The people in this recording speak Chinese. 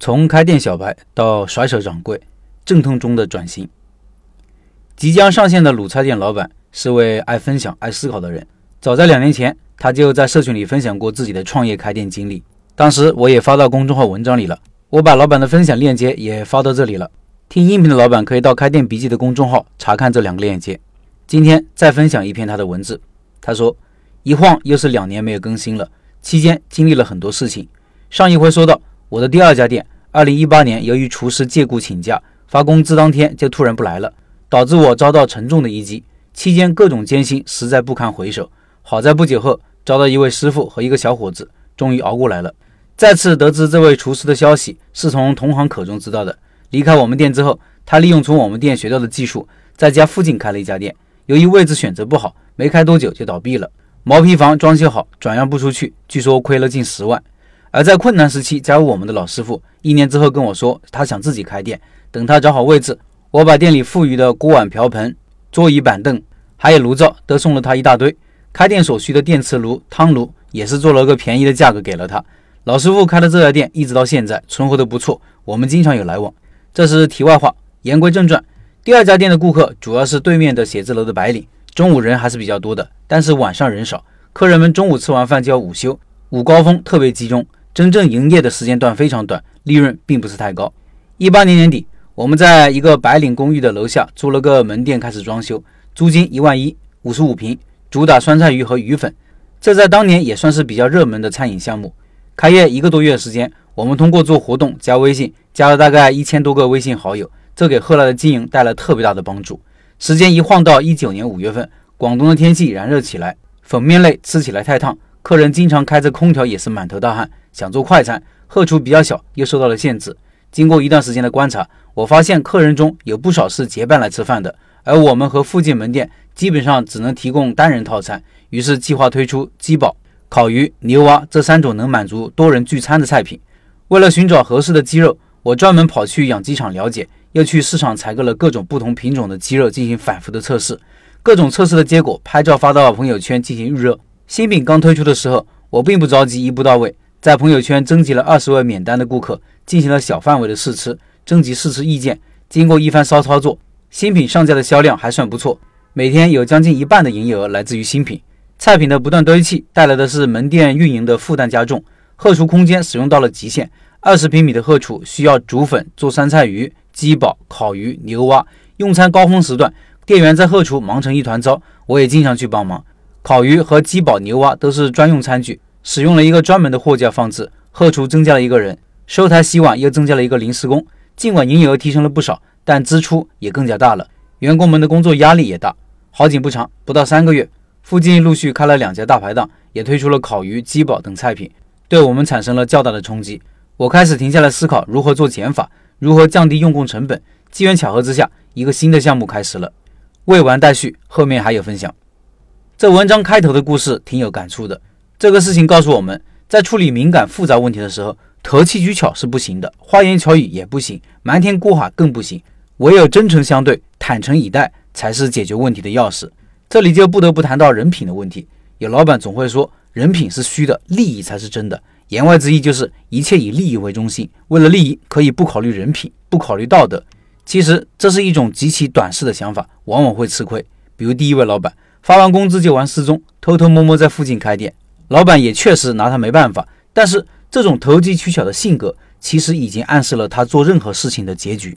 从开店小白到甩手掌柜，阵痛中的转型。即将上线的卤菜店老板是位爱分享、爱思考的人。早在两年前，他就在社群里分享过自己的创业开店经历。当时我也发到公众号文章里了，我把老板的分享链接也发到这里了。听音频的老板可以到开店笔记的公众号查看这两个链接。今天再分享一篇他的文字。他说：“一晃又是两年没有更新了，期间经历了很多事情。上一回说到。”我的第二家店，二零一八年由于厨师借故请假，发工资当天就突然不来了，导致我遭到沉重的一击。期间各种艰辛实在不堪回首。好在不久后招到一位师傅和一个小伙子，终于熬过来了。再次得知这位厨师的消息，是从同行口中知道的。离开我们店之后，他利用从我们店学到的技术，在家附近开了一家店。由于位置选择不好，没开多久就倒闭了。毛坯房装修好，转让不出去，据说亏了近十万。而在困难时期加入我们的老师傅，一年之后跟我说，他想自己开店。等他找好位置，我把店里富余的锅碗瓢盆、桌椅板凳，还有炉灶都送了他一大堆。开店所需的电磁炉、汤炉也是做了个便宜的价格给了他。老师傅开的这家店一直到现在存活的不错，我们经常有来往。这是题外话，言归正传。第二家店的顾客主要是对面的写字楼的白领，中午人还是比较多的，但是晚上人少，客人们中午吃完饭就要午休，午高峰特别集中。真正营业的时间段非常短，利润并不是太高。一八年年底，我们在一个白领公寓的楼下租了个门店，开始装修，租金一万一，五十五平，主打酸菜鱼和鱼粉。这在当年也算是比较热门的餐饮项目。开业一个多月的时间，我们通过做活动加微信，加了大概一千多个微信好友，这给后来的经营带来特别大的帮助。时间一晃到一九年五月份，广东的天气炎热起来，粉面类吃起来太烫，客人经常开着空调也是满头大汗。想做快餐，后厨比较小，又受到了限制。经过一段时间的观察，我发现客人中有不少是结伴来吃饭的，而我们和附近门店基本上只能提供单人套餐。于是计划推出鸡煲、烤鱼、牛蛙这三种能满足多人聚餐的菜品。为了寻找合适的鸡肉，我专门跑去养鸡场了解，又去市场采购了各种不同品种的鸡肉进行反复的测试。各种测试的结果拍照发到朋友圈进行预热。新品刚推出的时候，我并不着急一步到位。在朋友圈征集了二十位免单的顾客，进行了小范围的试吃，征集试吃意见。经过一番骚操作，新品上架的销量还算不错，每天有将近一半的营业额来自于新品。菜品的不断堆砌带来的是门店运营的负担加重，后厨空间使用到了极限。二十平米的后厨需要煮粉、做酸菜鱼、鸡煲、烤鱼、牛蛙。用餐高峰时段，店员在后厨忙成一团糟，我也经常去帮忙。烤鱼和鸡煲、牛蛙都是专用餐具。使用了一个专门的货架放置，后厨增加了一个人，收台洗碗又增加了一个临时工。尽管营业额提升了不少，但支出也更加大了，员工们的工作压力也大。好景不长，不到三个月，附近陆续开了两家大排档，也推出了烤鱼、鸡煲等菜品，对我们产生了较大的冲击。我开始停下来思考如何做减法，如何降低用工成本。机缘巧合之下，一个新的项目开始了。未完待续，后面还有分享。这文章开头的故事挺有感触的。这个事情告诉我们，在处理敏感复杂问题的时候，投机取巧是不行的，花言巧语也不行，瞒天过海更不行。唯有真诚相对，坦诚以待，才是解决问题的钥匙。这里就不得不谈到人品的问题。有老板总会说，人品是虚的，利益才是真的。言外之意就是一切以利益为中心，为了利益可以不考虑人品，不考虑道德。其实这是一种极其短视的想法，往往会吃亏。比如第一位老板，发完工资就玩失踪，偷偷摸摸在附近开店。老板也确实拿他没办法，但是这种投机取巧的性格，其实已经暗示了他做任何事情的结局。